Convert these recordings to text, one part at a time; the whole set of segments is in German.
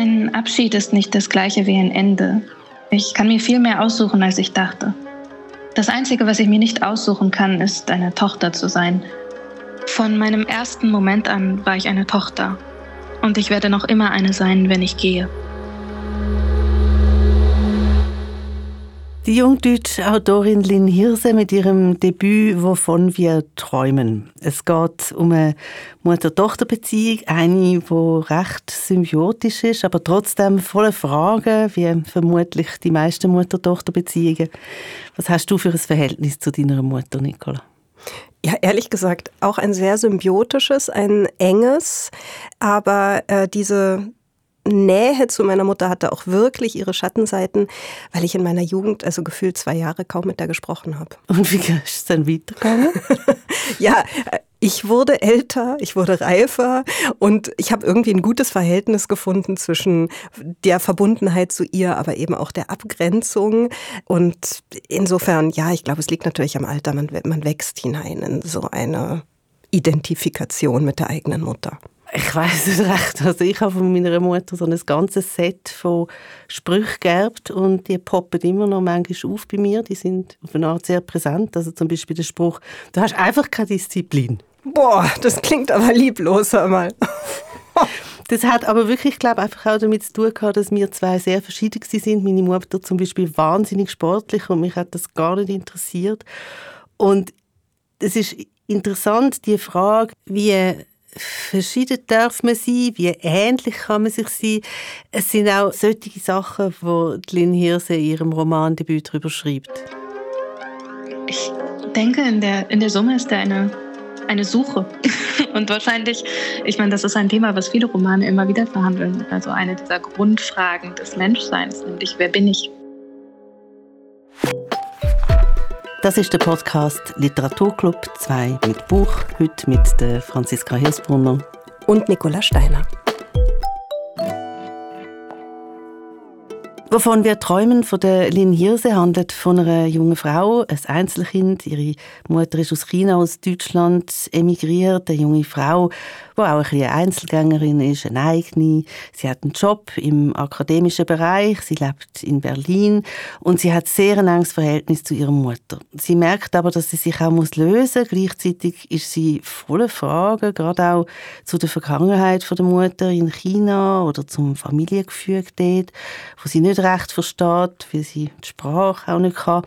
Ein Abschied ist nicht das gleiche wie ein Ende. Ich kann mir viel mehr aussuchen, als ich dachte. Das Einzige, was ich mir nicht aussuchen kann, ist eine Tochter zu sein. Von meinem ersten Moment an war ich eine Tochter. Und ich werde noch immer eine sein, wenn ich gehe. Die jungdeutsche Autorin Lynn Hirse mit ihrem Debüt «Wovon wir träumen». Es geht um eine Mutter-Tochter-Beziehung, eine, die recht symbiotisch ist, aber trotzdem voller Fragen, wie vermutlich die meisten Mutter-Tochter-Beziehungen. Was hast du für ein Verhältnis zu deiner Mutter, Nicola? Ja, ehrlich gesagt, auch ein sehr symbiotisches, ein enges, aber äh, diese Nähe zu meiner Mutter hatte auch wirklich ihre Schattenseiten, weil ich in meiner Jugend, also gefühlt zwei Jahre, kaum mit der gesprochen habe. Und wie ist es dann weitergegangen? ja, ich wurde älter, ich wurde reifer und ich habe irgendwie ein gutes Verhältnis gefunden zwischen der Verbundenheit zu ihr, aber eben auch der Abgrenzung. Und insofern, ja, ich glaube, es liegt natürlich am Alter, man, man wächst hinein in so eine Identifikation mit der eigenen Mutter. Ich weiß es recht. Also ich habe von meiner Mutter so ein ganzes Set von Sprüchen geerbt und die poppen immer noch manchmal auf bei mir. Die sind auf eine Art sehr präsent. Also zum Beispiel der Spruch, du hast einfach keine Disziplin. Boah, das klingt aber lieblos einmal. Das hat aber wirklich, glaube einfach auch damit zu tun gehabt, dass wir zwei sehr verschieden sind. Meine Mutter zum Beispiel wahnsinnig sportlich und mich hat das gar nicht interessiert. Und es ist interessant, die Frage, wie verschieden darf man sein, wie ähnlich kann man sich sein. Es sind auch solche Sachen, die Lynn Hirse in ihrem Romandebüt darüber schreibt. Ich denke, in der, in der Summe ist er eine, eine Suche. Und wahrscheinlich, ich meine, das ist ein Thema, was viele Romane immer wieder verhandeln. Also eine dieser Grundfragen des Menschseins, nämlich wer bin ich? Das ist der Podcast Literaturclub 2 mit Buch, heute mit Franziska Hirsbrunner und Nicola Steiner. Wovon wir träumen von der Lin Hirse handelt von einer jungen Frau, ein Einzelkind. Ihre Mutter ist aus China, aus Deutschland emigriert. Eine junge Frau, die auch ein bisschen Einzelgängerin ist, eine eigene. Sie hat einen Job im akademischen Bereich. Sie lebt in Berlin und sie hat sehr ein enges Verhältnis zu ihrer Mutter. Sie merkt aber, dass sie sich auch muss lösen. Gleichzeitig ist sie voller Fragen, gerade auch zu der Vergangenheit der Mutter in China oder zum Familiengefüge dort, wo sie nicht nicht recht versteht, weil sie die Sprache auch nicht kann.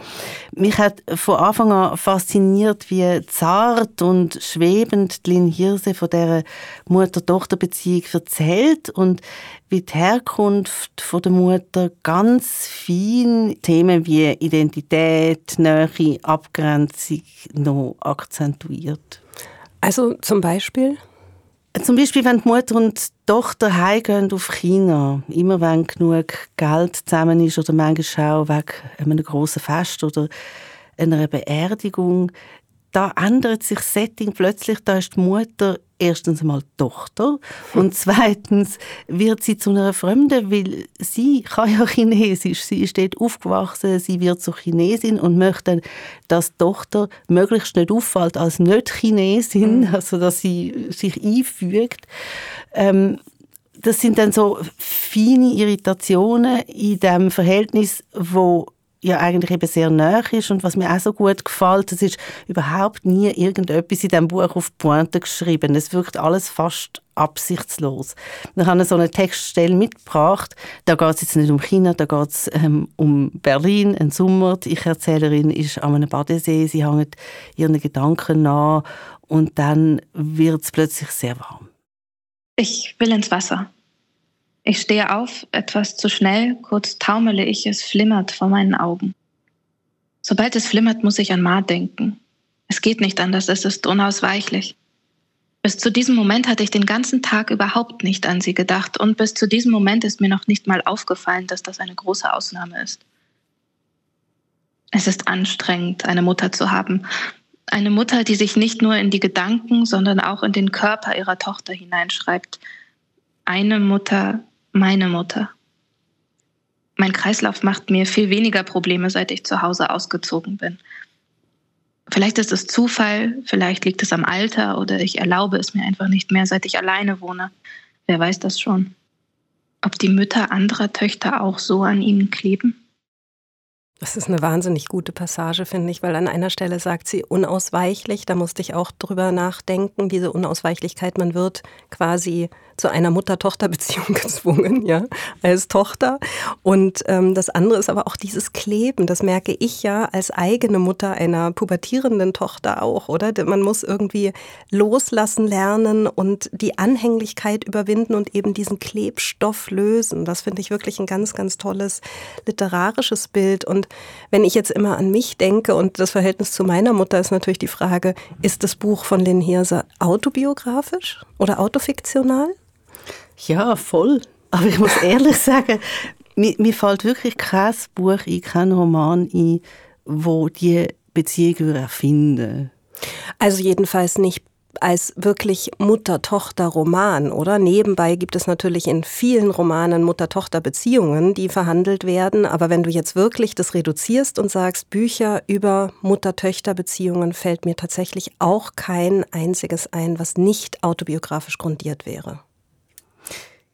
Mich hat von Anfang an fasziniert, wie zart und schwebend Lynn Hirse von dieser Mutter-Tochter-Beziehung erzählt und wie die Herkunft der Mutter ganz fein Themen wie Identität, Nähe, Abgrenzung noch akzentuiert. Also zum Beispiel? Zum Beispiel, wenn die Mutter und die Tochter heimgehen auf China, immer wenn genug Geld zusammen ist oder manchmal auch wegen einem grossen Fest oder einer Beerdigung, da ändert sich das Setting plötzlich. Da ist die Mutter erstens einmal Tochter und zweitens wird sie zu einer Fremden, weil sie kann ja Chinesisch. Sie ist dort aufgewachsen, sie wird zur Chinesin und möchte, dass die Tochter möglichst nicht auffällt als nicht Chinesin, mhm. also dass sie sich einfügt. Ähm, das sind dann so feine Irritationen in dem Verhältnis, wo ja eigentlich eben sehr nah ist und was mir auch so gut gefällt, es ist überhaupt nie irgendetwas in diesem Buch auf Pointe geschrieben. Es wirkt alles fast absichtslos. Ich habe so eine Textstelle mitgebracht. Da geht es jetzt nicht um China, da geht es ähm, um Berlin, ein Sommer. Die Ich-Erzählerin ist an einem Badesee, sie hängt ihren Gedanken nach und dann wird es plötzlich sehr warm. Ich will ins Wasser. Ich stehe auf, etwas zu schnell, kurz taumele ich, es flimmert vor meinen Augen. Sobald es flimmert, muss ich an Ma denken. Es geht nicht anders, es ist unausweichlich. Bis zu diesem Moment hatte ich den ganzen Tag überhaupt nicht an sie gedacht und bis zu diesem Moment ist mir noch nicht mal aufgefallen, dass das eine große Ausnahme ist. Es ist anstrengend, eine Mutter zu haben. Eine Mutter, die sich nicht nur in die Gedanken, sondern auch in den Körper ihrer Tochter hineinschreibt. Eine Mutter, meine Mutter. Mein Kreislauf macht mir viel weniger Probleme, seit ich zu Hause ausgezogen bin. Vielleicht ist es Zufall, vielleicht liegt es am Alter oder ich erlaube es mir einfach nicht mehr, seit ich alleine wohne. Wer weiß das schon. ob die Mütter anderer Töchter auch so an ihnen kleben? Das ist eine wahnsinnig gute Passage, finde ich, weil an einer Stelle sagt sie unausweichlich. Da musste ich auch drüber nachdenken, diese Unausweichlichkeit. Man wird quasi zu einer Mutter-Tochter-Beziehung gezwungen, ja, als Tochter. Und ähm, das andere ist aber auch dieses Kleben. Das merke ich ja als eigene Mutter einer pubertierenden Tochter auch, oder? Man muss irgendwie loslassen lernen und die Anhänglichkeit überwinden und eben diesen Klebstoff lösen. Das finde ich wirklich ein ganz, ganz tolles literarisches Bild. Und wenn ich jetzt immer an mich denke und das Verhältnis zu meiner Mutter ist natürlich die Frage, ist das Buch von Lynn Hirse autobiografisch oder autofiktional? Ja, voll. Aber ich muss ehrlich sagen, mir, mir fällt wirklich kein Buch ein, kein Roman ein, wo die Beziehung erfinden Also jedenfalls nicht als wirklich Mutter-Tochter-Roman, oder? Nebenbei gibt es natürlich in vielen Romanen Mutter-Tochter-Beziehungen, die verhandelt werden. Aber wenn du jetzt wirklich das reduzierst und sagst, Bücher über Mutter-Töchter-Beziehungen, fällt mir tatsächlich auch kein einziges ein, was nicht autobiografisch grundiert wäre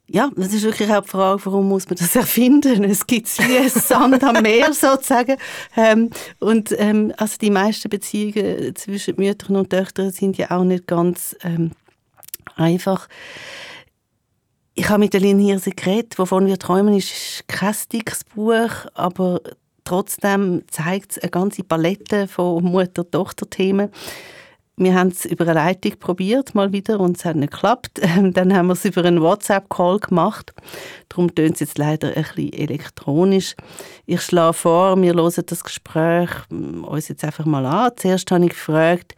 ja, das ist wirklich auch die Frage, warum muss man das erfinden? Es gibt wie Sand am Meer sozusagen. Ähm, und ähm, also die meisten Beziehungen zwischen Müttern und Töchtern sind ja auch nicht ganz ähm, einfach. Ich habe mit der Lynn Hirse geredet, wovon wir träumen, ist kein dickes Buch, aber trotzdem zeigt es eine ganze Palette von Mutter-Tochter-Themen. Wir haben es über eine Leitung probiert, mal wieder, und es hat nicht geklappt. Dann haben wir es über einen WhatsApp-Call gemacht. Darum tönt es jetzt leider ein bisschen elektronisch. Ich schlage vor, wir hören das Gespräch mm, uns jetzt einfach mal an. Zuerst habe ich gefragt,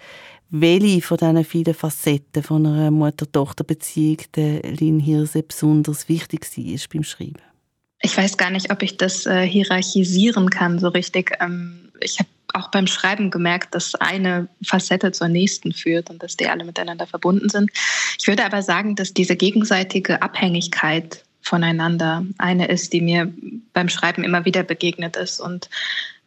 welche von diesen vielen Facetten von einer Mutter-Tochter-Beziehung der Lin Hirse besonders wichtig war beim Schreiben. Ich weiß gar nicht, ob ich das äh, hierarchisieren kann so richtig. Ähm, ich habe auch beim Schreiben gemerkt, dass eine Facette zur nächsten führt und dass die alle miteinander verbunden sind. Ich würde aber sagen, dass diese gegenseitige Abhängigkeit voneinander eine ist, die mir beim Schreiben immer wieder begegnet ist und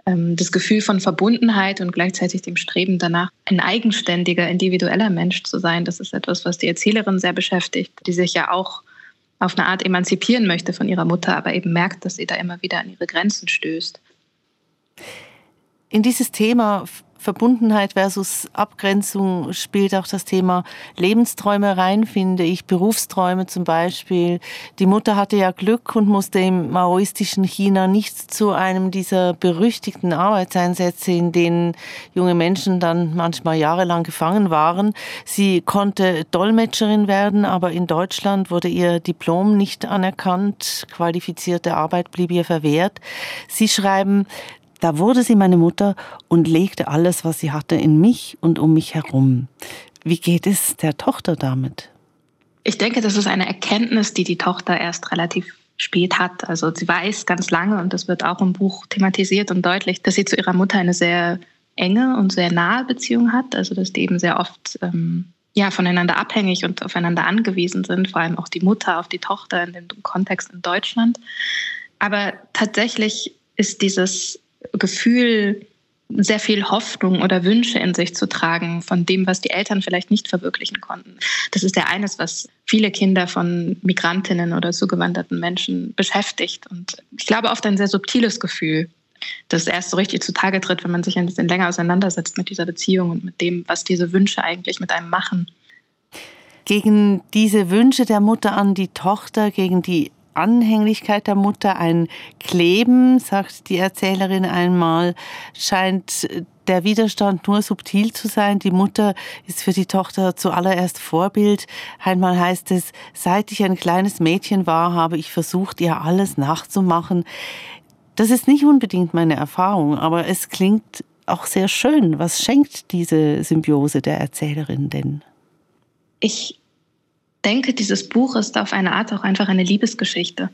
ähm, das Gefühl von Verbundenheit und gleichzeitig dem Streben danach, ein eigenständiger, individueller Mensch zu sein, das ist etwas, was die Erzählerin sehr beschäftigt, die sich ja auch auf eine Art emanzipieren möchte von ihrer Mutter, aber eben merkt, dass sie da immer wieder an ihre Grenzen stößt in dieses Thema Verbundenheit versus Abgrenzung spielt auch das Thema Lebensträume rein, finde ich. Berufsträume zum Beispiel. Die Mutter hatte ja Glück und musste im maoistischen China nicht zu einem dieser berüchtigten Arbeitseinsätze, in denen junge Menschen dann manchmal jahrelang gefangen waren. Sie konnte Dolmetscherin werden, aber in Deutschland wurde ihr Diplom nicht anerkannt. Qualifizierte Arbeit blieb ihr verwehrt. Sie schreiben, da wurde sie meine Mutter und legte alles, was sie hatte, in mich und um mich herum. Wie geht es der Tochter damit? Ich denke, das ist eine Erkenntnis, die die Tochter erst relativ spät hat. Also sie weiß ganz lange, und das wird auch im Buch thematisiert und deutlich, dass sie zu ihrer Mutter eine sehr enge und sehr nahe Beziehung hat. Also dass die eben sehr oft ähm, ja, voneinander abhängig und aufeinander angewiesen sind, vor allem auch die Mutter auf die Tochter in dem Kontext in Deutschland. Aber tatsächlich ist dieses Gefühl, sehr viel Hoffnung oder Wünsche in sich zu tragen von dem, was die Eltern vielleicht nicht verwirklichen konnten. Das ist ja eines, was viele Kinder von Migrantinnen oder zugewanderten Menschen beschäftigt. Und ich glaube oft ein sehr subtiles Gefühl, das erst so richtig zutage tritt, wenn man sich ein bisschen länger auseinandersetzt mit dieser Beziehung und mit dem, was diese Wünsche eigentlich mit einem machen. Gegen diese Wünsche der Mutter an die Tochter, gegen die Anhänglichkeit der Mutter, ein Kleben, sagt die Erzählerin einmal, scheint der Widerstand nur subtil zu sein. Die Mutter ist für die Tochter zuallererst Vorbild. Einmal heißt es, seit ich ein kleines Mädchen war, habe ich versucht, ihr alles nachzumachen. Das ist nicht unbedingt meine Erfahrung, aber es klingt auch sehr schön. Was schenkt diese Symbiose der Erzählerin denn? Ich denke, dieses Buch ist auf eine Art auch einfach eine Liebesgeschichte.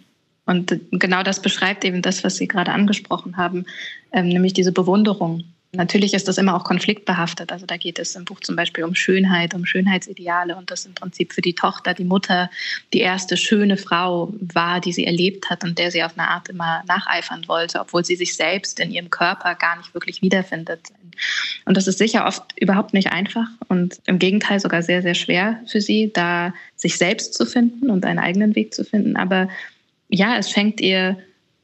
Und genau das beschreibt eben das, was Sie gerade angesprochen haben, ähm, nämlich diese Bewunderung. Natürlich ist das immer auch konfliktbehaftet. Also da geht es im Buch zum Beispiel um Schönheit, um Schönheitsideale und das im Prinzip für die Tochter, die Mutter, die erste schöne Frau war, die sie erlebt hat und der sie auf eine Art immer nacheifern wollte, obwohl sie sich selbst in ihrem Körper gar nicht wirklich wiederfindet. Und das ist sicher oft überhaupt nicht einfach und im Gegenteil sogar sehr, sehr schwer für sie, da sich selbst zu finden und einen eigenen Weg zu finden. Aber ja, es schenkt ihr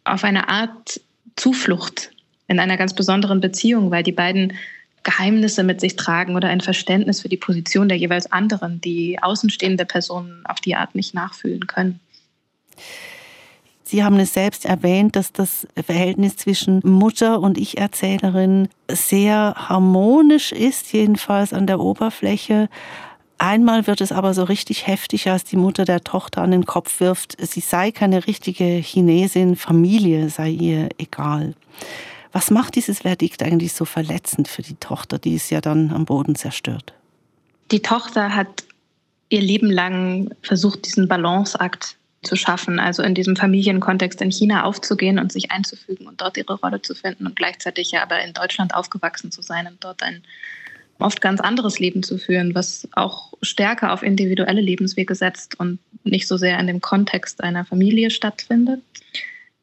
auf eine Art Zuflucht in einer ganz besonderen Beziehung, weil die beiden Geheimnisse mit sich tragen oder ein Verständnis für die Position der jeweils anderen, die außenstehende Personen auf die Art nicht nachfühlen können. Sie haben es selbst erwähnt, dass das Verhältnis zwischen Mutter und Ich-Erzählerin sehr harmonisch ist, jedenfalls an der Oberfläche. Einmal wird es aber so richtig heftig, als die Mutter der Tochter an den Kopf wirft, sie sei keine richtige Chinesin, Familie sei ihr egal. Was macht dieses Verdikt eigentlich so verletzend für die Tochter, die es ja dann am Boden zerstört? Die Tochter hat ihr Leben lang versucht, diesen Balanceakt zu schaffen, also in diesem Familienkontext in China aufzugehen und sich einzufügen und dort ihre Rolle zu finden und gleichzeitig ja aber in Deutschland aufgewachsen zu sein und dort ein oft ganz anderes Leben zu führen, was auch stärker auf individuelle Lebenswege setzt und nicht so sehr in dem Kontext einer Familie stattfindet.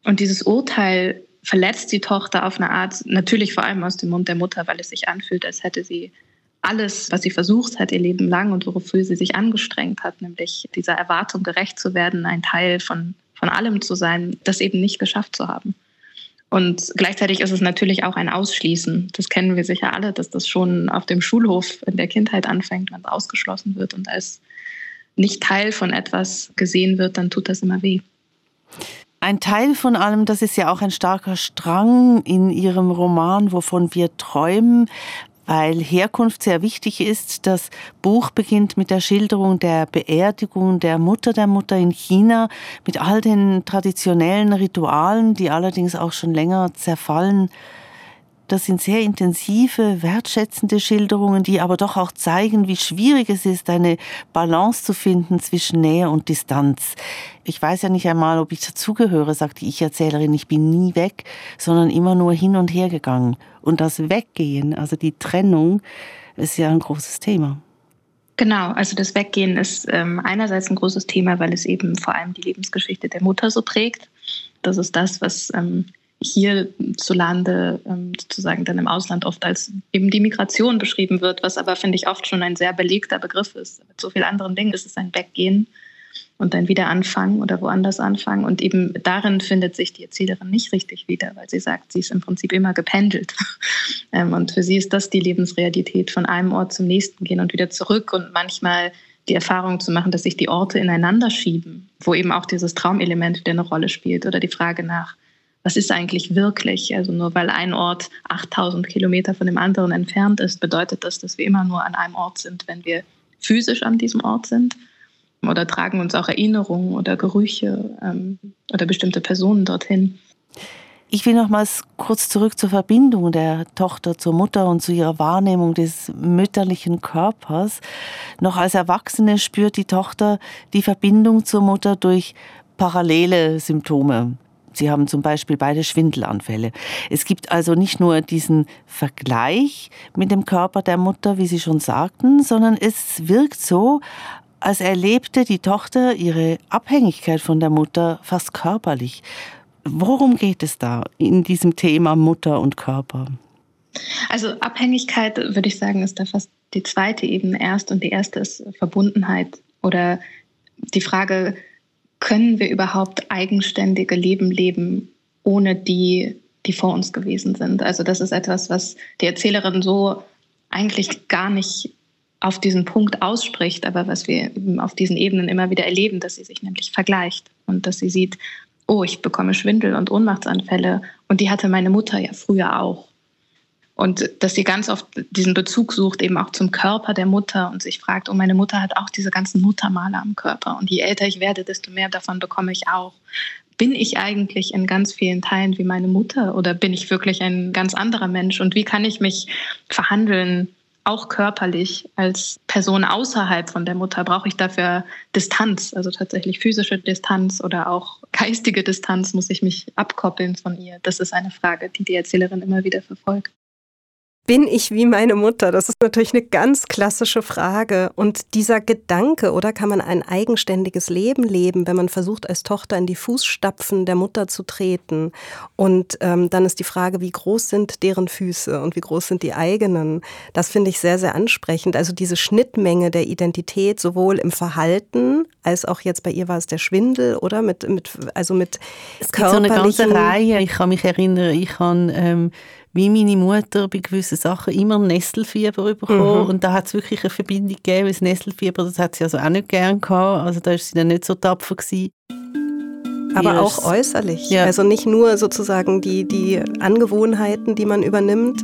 Und dieses Urteil verletzt die Tochter auf eine Art, natürlich vor allem aus dem Mund der Mutter, weil es sich anfühlt, als hätte sie alles, was sie versucht hat ihr Leben lang und wofür sie sich angestrengt hat, nämlich dieser Erwartung gerecht zu werden, ein Teil von, von allem zu sein, das eben nicht geschafft zu haben. Und gleichzeitig ist es natürlich auch ein Ausschließen. Das kennen wir sicher alle, dass das schon auf dem Schulhof in der Kindheit anfängt, wenn es ausgeschlossen wird und als nicht Teil von etwas gesehen wird, dann tut das immer weh. Ein Teil von allem, das ist ja auch ein starker Strang in Ihrem Roman, wovon wir träumen weil Herkunft sehr wichtig ist. Das Buch beginnt mit der Schilderung der Beerdigung der Mutter der Mutter in China mit all den traditionellen Ritualen, die allerdings auch schon länger zerfallen das sind sehr intensive, wertschätzende Schilderungen, die aber doch auch zeigen, wie schwierig es ist, eine Balance zu finden zwischen Nähe und Distanz. Ich weiß ja nicht einmal, ob ich dazugehöre, sagt die Ich-Erzählerin. Ich bin nie weg, sondern immer nur hin und her gegangen. Und das Weggehen, also die Trennung, ist ja ein großes Thema. Genau, also das Weggehen ist ähm, einerseits ein großes Thema, weil es eben vor allem die Lebensgeschichte der Mutter so prägt. Das ist das, was ähm, hierzulande ähm, sozusagen dann im Ausland oft als eben die Migration beschrieben wird, was aber, finde ich, oft schon ein sehr belegter Begriff ist. Mit so vielen anderen Dingen ist es ein Weggehen und ein Wiederanfangen oder woanders anfangen. Und eben darin findet sich die Erzählerin nicht richtig wieder, weil sie sagt, sie ist im Prinzip immer gependelt. Ähm, und für sie ist das die Lebensrealität, von einem Ort zum nächsten gehen und wieder zurück und manchmal die Erfahrung zu machen, dass sich die Orte ineinander schieben, wo eben auch dieses Traumelement wieder eine Rolle spielt oder die Frage nach, was ist eigentlich wirklich? Also nur weil ein Ort 8000 Kilometer von dem anderen entfernt ist, bedeutet das, dass wir immer nur an einem Ort sind, wenn wir physisch an diesem Ort sind? Oder tragen uns auch Erinnerungen oder Gerüche ähm, oder bestimmte Personen dorthin? Ich will nochmals kurz zurück zur Verbindung der Tochter zur Mutter und zu ihrer Wahrnehmung des mütterlichen Körpers. Noch als Erwachsene spürt die Tochter die Verbindung zur Mutter durch parallele Symptome. Sie haben zum Beispiel beide Schwindelanfälle. Es gibt also nicht nur diesen Vergleich mit dem Körper der Mutter, wie Sie schon sagten, sondern es wirkt so, als erlebte die Tochter ihre Abhängigkeit von der Mutter fast körperlich. Worum geht es da in diesem Thema Mutter und Körper? Also Abhängigkeit, würde ich sagen, ist da fast die zweite Ebene erst und die erste ist Verbundenheit oder die Frage, können wir überhaupt eigenständige Leben leben, ohne die, die vor uns gewesen sind. Also das ist etwas, was die Erzählerin so eigentlich gar nicht auf diesen Punkt ausspricht, aber was wir auf diesen Ebenen immer wieder erleben, dass sie sich nämlich vergleicht und dass sie sieht, oh, ich bekomme Schwindel und Ohnmachtsanfälle und die hatte meine Mutter ja früher auch. Und dass sie ganz oft diesen Bezug sucht, eben auch zum Körper der Mutter und sich fragt, oh, meine Mutter hat auch diese ganzen Muttermale am Körper. Und je älter ich werde, desto mehr davon bekomme ich auch. Bin ich eigentlich in ganz vielen Teilen wie meine Mutter oder bin ich wirklich ein ganz anderer Mensch? Und wie kann ich mich verhandeln, auch körperlich als Person außerhalb von der Mutter? Brauche ich dafür Distanz, also tatsächlich physische Distanz oder auch geistige Distanz? Muss ich mich abkoppeln von ihr? Das ist eine Frage, die die Erzählerin immer wieder verfolgt. Bin ich wie meine Mutter? Das ist natürlich eine ganz klassische Frage. Und dieser Gedanke, oder kann man ein eigenständiges Leben leben, wenn man versucht, als Tochter in die Fußstapfen der Mutter zu treten? Und ähm, dann ist die Frage, wie groß sind deren Füße und wie groß sind die eigenen? Das finde ich sehr, sehr ansprechend. Also diese Schnittmenge der Identität, sowohl im Verhalten als auch jetzt bei ihr war es der Schwindel, oder? Mit, mit, also mit es gibt so eine ganze Reihe. Ich kann mich erinnern, ich habe ähm, wie meine Mutter bei gewissen Sachen immer Nesselfieber bekommen. Mhm. Und da hat es wirklich eine Verbindung gegeben, weil das Nesselfieber, das hat sie also auch nicht gern gehabt. Also da ist sie dann nicht so tapfer gewesen. Aber auch äußerlich. Ja. Also nicht nur sozusagen die, die Angewohnheiten, die man übernimmt,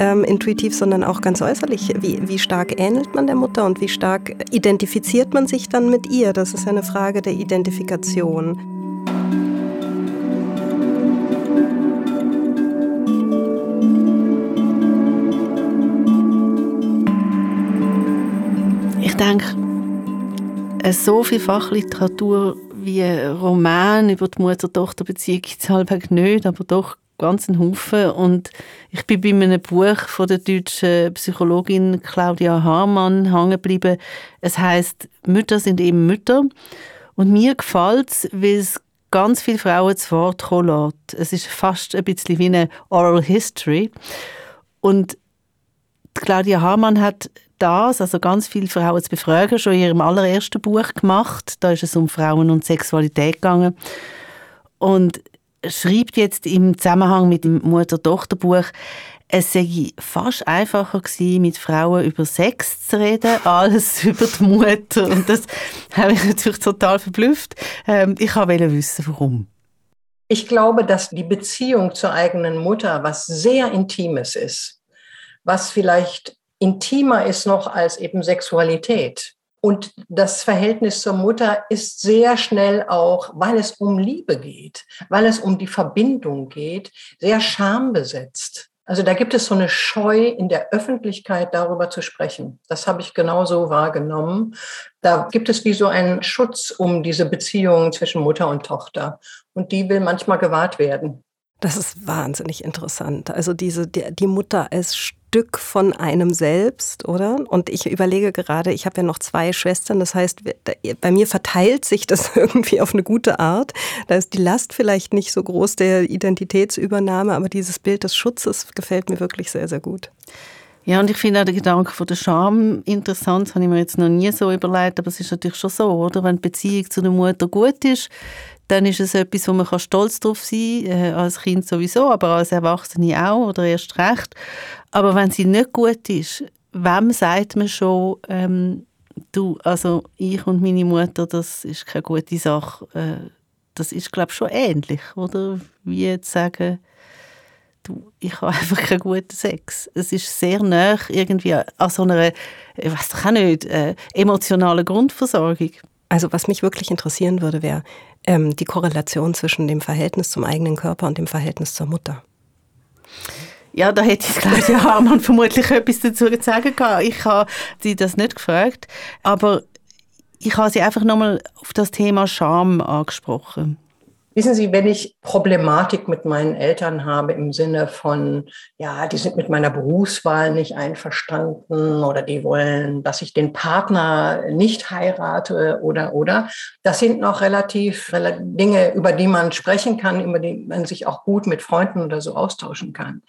ähm, intuitiv, sondern auch ganz äußerlich. Wie, wie stark ähnelt man der Mutter und wie stark identifiziert man sich dann mit ihr? Das ist ja eine Frage der Identifikation. Denke, so viel Fachliteratur wie Roman über die Mutter-Tochter-Beziehung gibt es halbwegs nicht, aber doch ganz einen Haufen. Und ich bin bei einem Buch von der deutschen Psychologin Claudia Hamann hängen geblieben. Es heißt Mütter sind eben Mütter. Und mir gefällt es, weil es ganz viele Frauen zu Wort kommen lässt. Es ist fast ein bisschen wie eine Oral History. Und Claudia Hamann hat das, also ganz viele Frauen zu befragen, schon in ihrem allerersten Buch gemacht. Da ist es um Frauen und Sexualität gegangen. Und schreibt jetzt im Zusammenhang mit dem Mutter-Tochter-Buch, es sei fast einfacher gewesen, mit Frauen über Sex zu reden, als über die Mutter. Und das habe ich natürlich total verblüfft. Ähm, ich wollte wissen, warum. Ich glaube, dass die Beziehung zur eigenen Mutter was sehr Intimes ist, was vielleicht intimer ist noch als eben Sexualität. Und das Verhältnis zur Mutter ist sehr schnell auch, weil es um Liebe geht, weil es um die Verbindung geht, sehr schambesetzt. Also da gibt es so eine Scheu in der Öffentlichkeit darüber zu sprechen. Das habe ich genauso wahrgenommen. Da gibt es wie so einen Schutz um diese Beziehung zwischen Mutter und Tochter. Und die will manchmal gewahrt werden. Das ist wahnsinnig interessant. Also diese, die, die Mutter als Stück von einem selbst, oder? Und ich überlege gerade, ich habe ja noch zwei Schwestern, das heißt, bei mir verteilt sich das irgendwie auf eine gute Art. Da ist die Last vielleicht nicht so groß der Identitätsübernahme, aber dieses Bild des Schutzes gefällt mir wirklich sehr, sehr gut. Ja, und ich finde auch den Gedanken von der Scham interessant, das habe ich mir jetzt noch nie so überlegt, aber es ist natürlich schon so, oder? Wenn die Beziehung zu der Mutter gut ist, dann ist es etwas, wo man stolz drauf sein kann, äh, als Kind sowieso, aber als Erwachsene auch oder erst recht. Aber wenn sie nicht gut ist, wem sagt man schon, ähm, du, also ich und meine Mutter, das ist keine gute Sache. Äh, das ist, glaube ich, schon ähnlich, oder? Wie jetzt sagen, du, ich habe einfach keinen guten Sex. Es ist sehr nah irgendwie an so einer, ich weiß doch auch nicht, äh, emotionalen Grundversorgung. Also was mich wirklich interessieren würde, wäre ähm, die Korrelation zwischen dem Verhältnis zum eigenen Körper und dem Verhältnis zur Mutter. Ja, da hätte ich Claudia Hamann vermutlich etwas dazu zu sagen können. Ich habe sie das nicht gefragt, aber ich habe sie einfach nochmal auf das Thema Scham angesprochen. Wissen Sie, wenn ich Problematik mit meinen Eltern habe im Sinne von, ja, die sind mit meiner Berufswahl nicht einverstanden oder die wollen, dass ich den Partner nicht heirate oder, oder, das sind noch relativ Dinge, über die man sprechen kann, über die man sich auch gut mit Freunden oder so austauschen kann.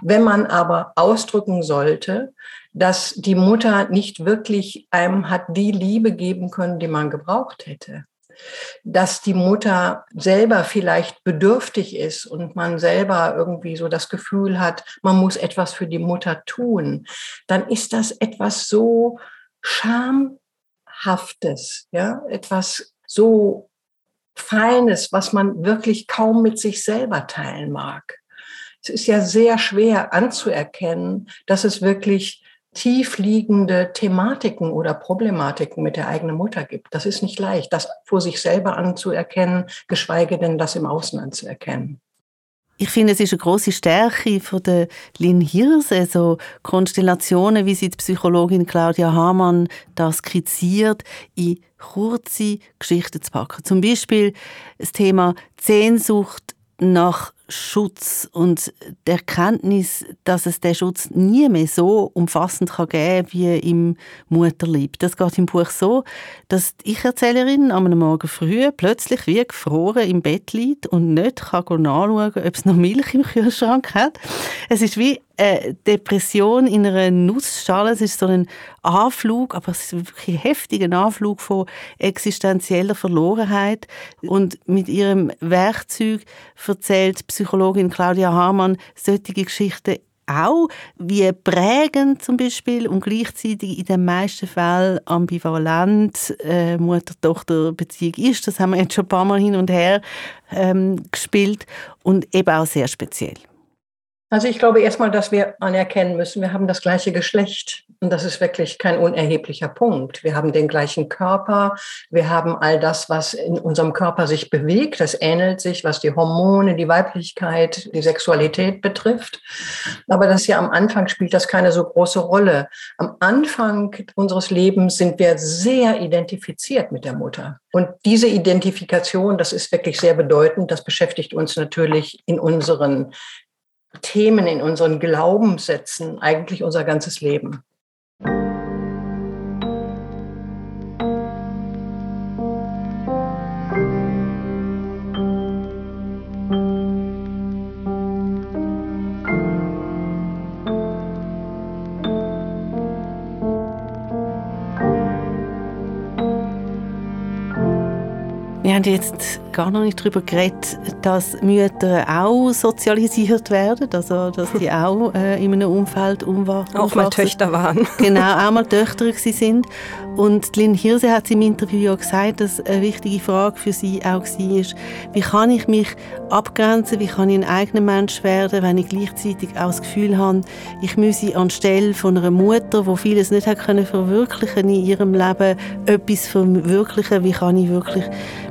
Wenn man aber ausdrücken sollte, dass die Mutter nicht wirklich einem hat die Liebe geben können, die man gebraucht hätte, dass die Mutter selber vielleicht bedürftig ist und man selber irgendwie so das Gefühl hat, man muss etwas für die Mutter tun, dann ist das etwas so schamhaftes, ja, etwas so Feines, was man wirklich kaum mit sich selber teilen mag. Es ist ja sehr schwer anzuerkennen, dass es wirklich tiefliegende Thematiken oder Problematiken mit der eigenen Mutter gibt. Das ist nicht leicht, das vor sich selber anzuerkennen, geschweige denn das im Außen anzuerkennen. Ich finde, es ist eine große Stärke von der Lynn Hirse, so Konstellationen, wie sie die Psychologin Claudia Hamann da skizziert, in kurze Geschichten zu packen. Zum Beispiel das Thema Sehnsucht nach Schutz und der Erkenntnis, dass es den Schutz nie mehr so umfassend kann geben wie im Mutterlieb. Das geht im Buch so, dass die Ich-Erzählerin am Morgen früh plötzlich wie gefroren im Bett liegt und nicht kann nachschauen, ob es noch Milch im Kühlschrank hat. Es ist wie eine Depression in einer Nussschale. Es ist so ein Anflug, aber es ist wirklich ein heftiger Anflug von existenzieller Verlorenheit. Und mit ihrem Werkzeug erzählt Psychologin Claudia Hamann solche Geschichten auch, wie prägend zum Beispiel und gleichzeitig in den meisten Fällen ambivalent äh, Mutter-Tochter-Beziehung ist. Das haben wir jetzt schon ein paar Mal hin und her ähm, gespielt und eben auch sehr speziell. Also ich glaube erstmal, dass wir anerkennen müssen, wir haben das gleiche Geschlecht. Und das ist wirklich kein unerheblicher Punkt. Wir haben den gleichen Körper. Wir haben all das, was in unserem Körper sich bewegt. Das ähnelt sich, was die Hormone, die Weiblichkeit, die Sexualität betrifft. Aber das ja am Anfang spielt das keine so große Rolle. Am Anfang unseres Lebens sind wir sehr identifiziert mit der Mutter. Und diese Identifikation, das ist wirklich sehr bedeutend. Das beschäftigt uns natürlich in unseren Themen, in unseren Glaubenssätzen eigentlich unser ganzes Leben. Haben jetzt gar noch nicht darüber geredet, dass Mütter auch sozialisiert werden, also dass die auch äh, in einem Umfeld umwachsen. Auch mal Töchter waren. genau, auch mal Töchter sind. Und Lynn Hirse hat im Interview ja gesagt, dass eine wichtige Frage für sie auch war, wie kann ich mich abgrenzen, wie kann ich ein eigener Mensch werden, wenn ich gleichzeitig auch das Gefühl habe, ich müsse anstelle von einer Mutter, die vieles nicht hat können verwirklichen in ihrem Leben, etwas verwirklichen, wie kann ich wirklich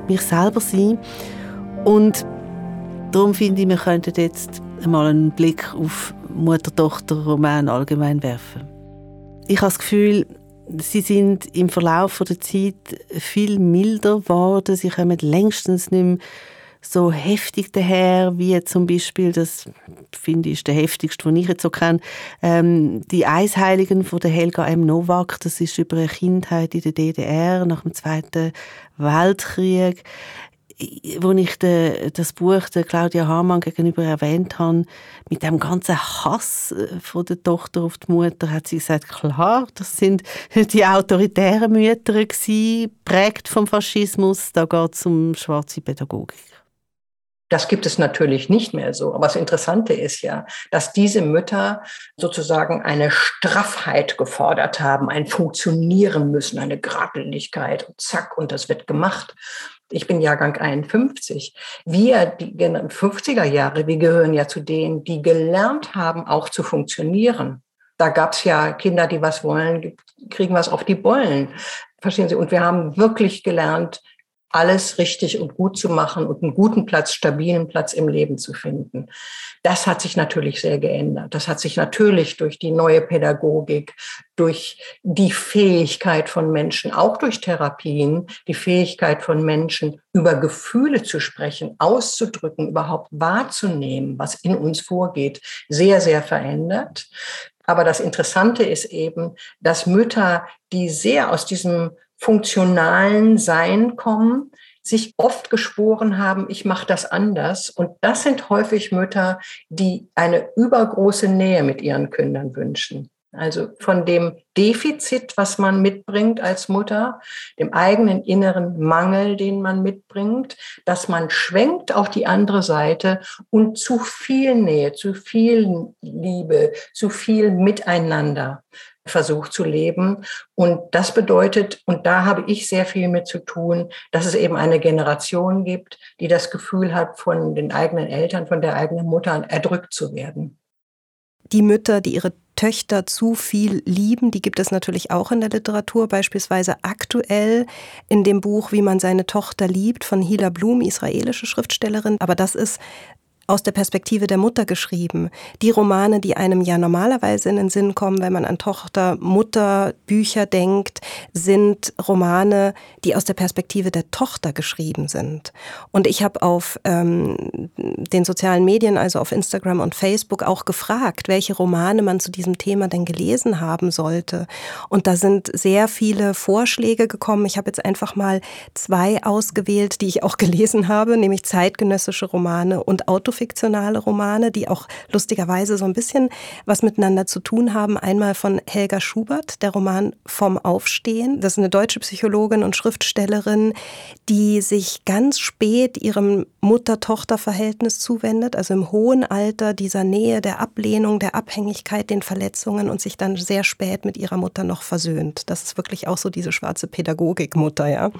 mich selber sein. Und darum finde ich, wir könnten jetzt mal einen Blick auf Mutter-Tochter-Roman allgemein werfen. Ich habe das Gefühl, sie sind im Verlauf der Zeit viel milder geworden. Sie kommen längstens nicht mehr so heftig daher, wie zum Beispiel, das finde ich ist der heftigste, den ich jetzt so kenne, ähm, die Eisheiligen von der Helga M. Nowak, das ist über eine Kindheit in der DDR nach dem Zweiten Weltkrieg wo ich de, das Buch der Claudia Hamann gegenüber erwähnt habe, mit dem ganzen Hass äh, von der Tochter auf die Mutter, hat sie gesagt, klar, das sind die autoritären Mütter gewesen, prägt vom Faschismus, da geht es um schwarze Pädagogik. Das gibt es natürlich nicht mehr so. Aber das Interessante ist ja, dass diese Mütter sozusagen eine Straffheit gefordert haben, ein Funktionieren müssen, eine Gradlinigkeit und zack, und das wird gemacht. Ich bin Jahrgang 51. Wir, die 50er Jahre, wir gehören ja zu denen, die gelernt haben, auch zu funktionieren. Da gab es ja Kinder, die was wollen, kriegen was auf die Bollen. Verstehen Sie? Und wir haben wirklich gelernt, alles richtig und gut zu machen und einen guten Platz, stabilen Platz im Leben zu finden. Das hat sich natürlich sehr geändert. Das hat sich natürlich durch die neue Pädagogik, durch die Fähigkeit von Menschen, auch durch Therapien, die Fähigkeit von Menschen, über Gefühle zu sprechen, auszudrücken, überhaupt wahrzunehmen, was in uns vorgeht, sehr, sehr verändert. Aber das Interessante ist eben, dass Mütter, die sehr aus diesem funktionalen Sein kommen, sich oft geschworen haben, ich mache das anders. Und das sind häufig Mütter, die eine übergroße Nähe mit ihren Kindern wünschen. Also von dem Defizit, was man mitbringt als Mutter, dem eigenen inneren Mangel, den man mitbringt, dass man schwenkt auf die andere Seite und zu viel Nähe, zu viel Liebe, zu viel Miteinander versucht zu leben. Und das bedeutet, und da habe ich sehr viel mit zu tun, dass es eben eine Generation gibt, die das Gefühl hat, von den eigenen Eltern, von der eigenen Mutter erdrückt zu werden. Die Mütter, die ihre Töchter zu viel lieben, die gibt es natürlich auch in der Literatur, beispielsweise aktuell in dem Buch Wie man seine Tochter liebt von Hila Blum, israelische Schriftstellerin. Aber das ist aus der Perspektive der Mutter geschrieben. Die Romane, die einem ja normalerweise in den Sinn kommen, wenn man an Tochter, Mutter, Bücher denkt, sind Romane, die aus der Perspektive der Tochter geschrieben sind. Und ich habe auf ähm, den sozialen Medien, also auf Instagram und Facebook, auch gefragt, welche Romane man zu diesem Thema denn gelesen haben sollte. Und da sind sehr viele Vorschläge gekommen. Ich habe jetzt einfach mal zwei ausgewählt, die ich auch gelesen habe, nämlich zeitgenössische Romane und Autofiktion fiktionale Romane, die auch lustigerweise so ein bisschen was miteinander zu tun haben. Einmal von Helga Schubert, der Roman Vom Aufstehen. Das ist eine deutsche Psychologin und Schriftstellerin, die sich ganz spät ihrem Mutter-Tochter-Verhältnis zuwendet, also im hohen Alter dieser Nähe, der Ablehnung, der Abhängigkeit, den Verletzungen und sich dann sehr spät mit ihrer Mutter noch versöhnt. Das ist wirklich auch so diese schwarze Pädagogik-Mutter, ja.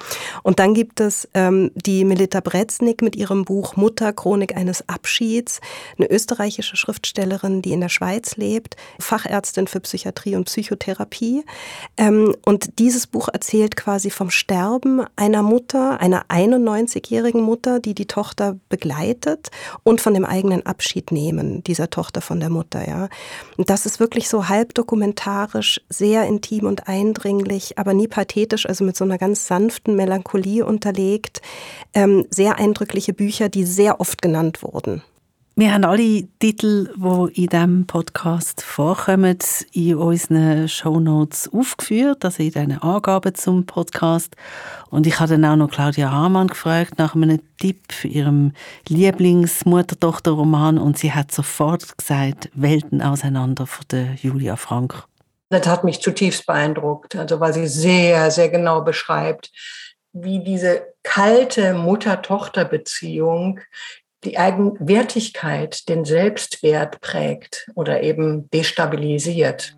Und dann gibt es ähm, die Melita Bretznik mit ihrem Buch Mutter, Chronik eines Abschieds Abschieds, eine österreichische Schriftstellerin, die in der Schweiz lebt, Fachärztin für Psychiatrie und Psychotherapie. Ähm, und dieses Buch erzählt quasi vom Sterben einer Mutter, einer 91-jährigen Mutter, die die Tochter begleitet und von dem eigenen Abschied nehmen dieser Tochter von der Mutter. Ja. Und das ist wirklich so halb dokumentarisch, sehr intim und eindringlich, aber nie pathetisch, also mit so einer ganz sanften Melancholie unterlegt. Ähm, sehr eindrückliche Bücher, die sehr oft genannt wurden. Wir haben alle Titel, die in diesem Podcast vorkommen, in unseren Shownotes aufgeführt, also in diesen Angaben zum Podcast. Und ich habe dann auch noch Claudia Hamann gefragt nach einem Tipp für ihrem Lieblings-Mutter-Tochter-Roman und sie hat sofort gesagt, Welten auseinander von der Julia Frank. Das hat mich zutiefst beeindruckt, also weil sie sehr, sehr genau beschreibt, wie diese kalte Mutter-Tochter-Beziehung die Eigenwertigkeit, den Selbstwert prägt oder eben destabilisiert.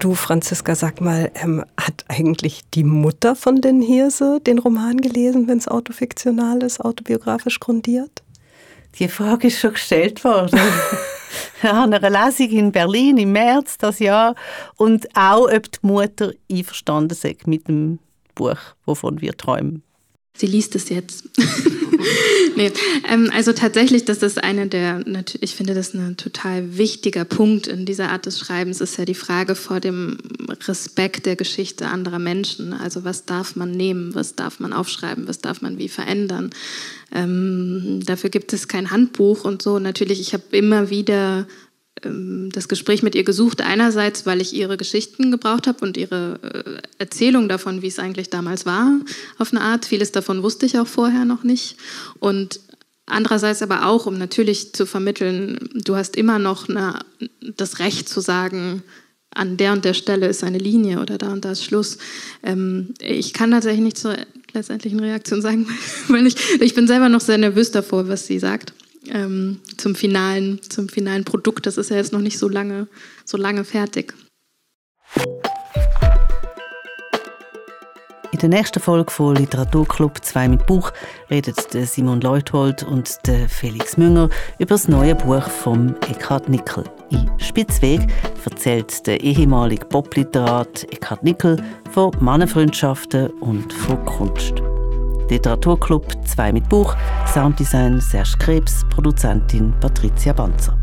Du, Franziska, sag mal, ähm, hat eigentlich die Mutter von den Hirse den Roman gelesen, wenn es autofiktional ist, autobiografisch grundiert? Die Frage ist schon gestellt worden. ja, an einer Lesung in Berlin im März das Jahr und auch, ob die Mutter einverstanden ist mit dem Buch, wovon wir träumen. Sie liest es jetzt. nee, ähm, also tatsächlich, das ist eine der, ich finde das ein total wichtiger Punkt in dieser Art des Schreibens, ist ja die Frage vor dem Respekt der Geschichte anderer Menschen. Also was darf man nehmen, was darf man aufschreiben, was darf man wie verändern. Ähm, dafür gibt es kein Handbuch und so. Natürlich, ich habe immer wieder das Gespräch mit ihr gesucht. Einerseits, weil ich ihre Geschichten gebraucht habe und ihre äh, Erzählung davon, wie es eigentlich damals war, auf eine Art. Vieles davon wusste ich auch vorher noch nicht. Und andererseits aber auch, um natürlich zu vermitteln, du hast immer noch eine, das Recht zu sagen, an der und der Stelle ist eine Linie oder da und da ist Schluss. Ähm, ich kann tatsächlich nicht zur letztendlichen Reaktion sagen, weil ich, ich bin selber noch sehr nervös davor, was sie sagt ähm, zum, finalen, zum finalen Produkt. Das ist ja jetzt noch nicht so lange, so lange fertig. In der nächsten Folge von Literaturclub 2 mit Buch redet Simon Leuthold und Felix Münger über das neue Buch von Eckhard Nickel. In Spitzweg erzählt der ehemalige Popliterat Eckhard Nickel von Mannenfreundschaften und von Kunst. Literaturclub 2 mit Buch, Sounddesign Serge Krebs, Produzentin Patricia Banzer.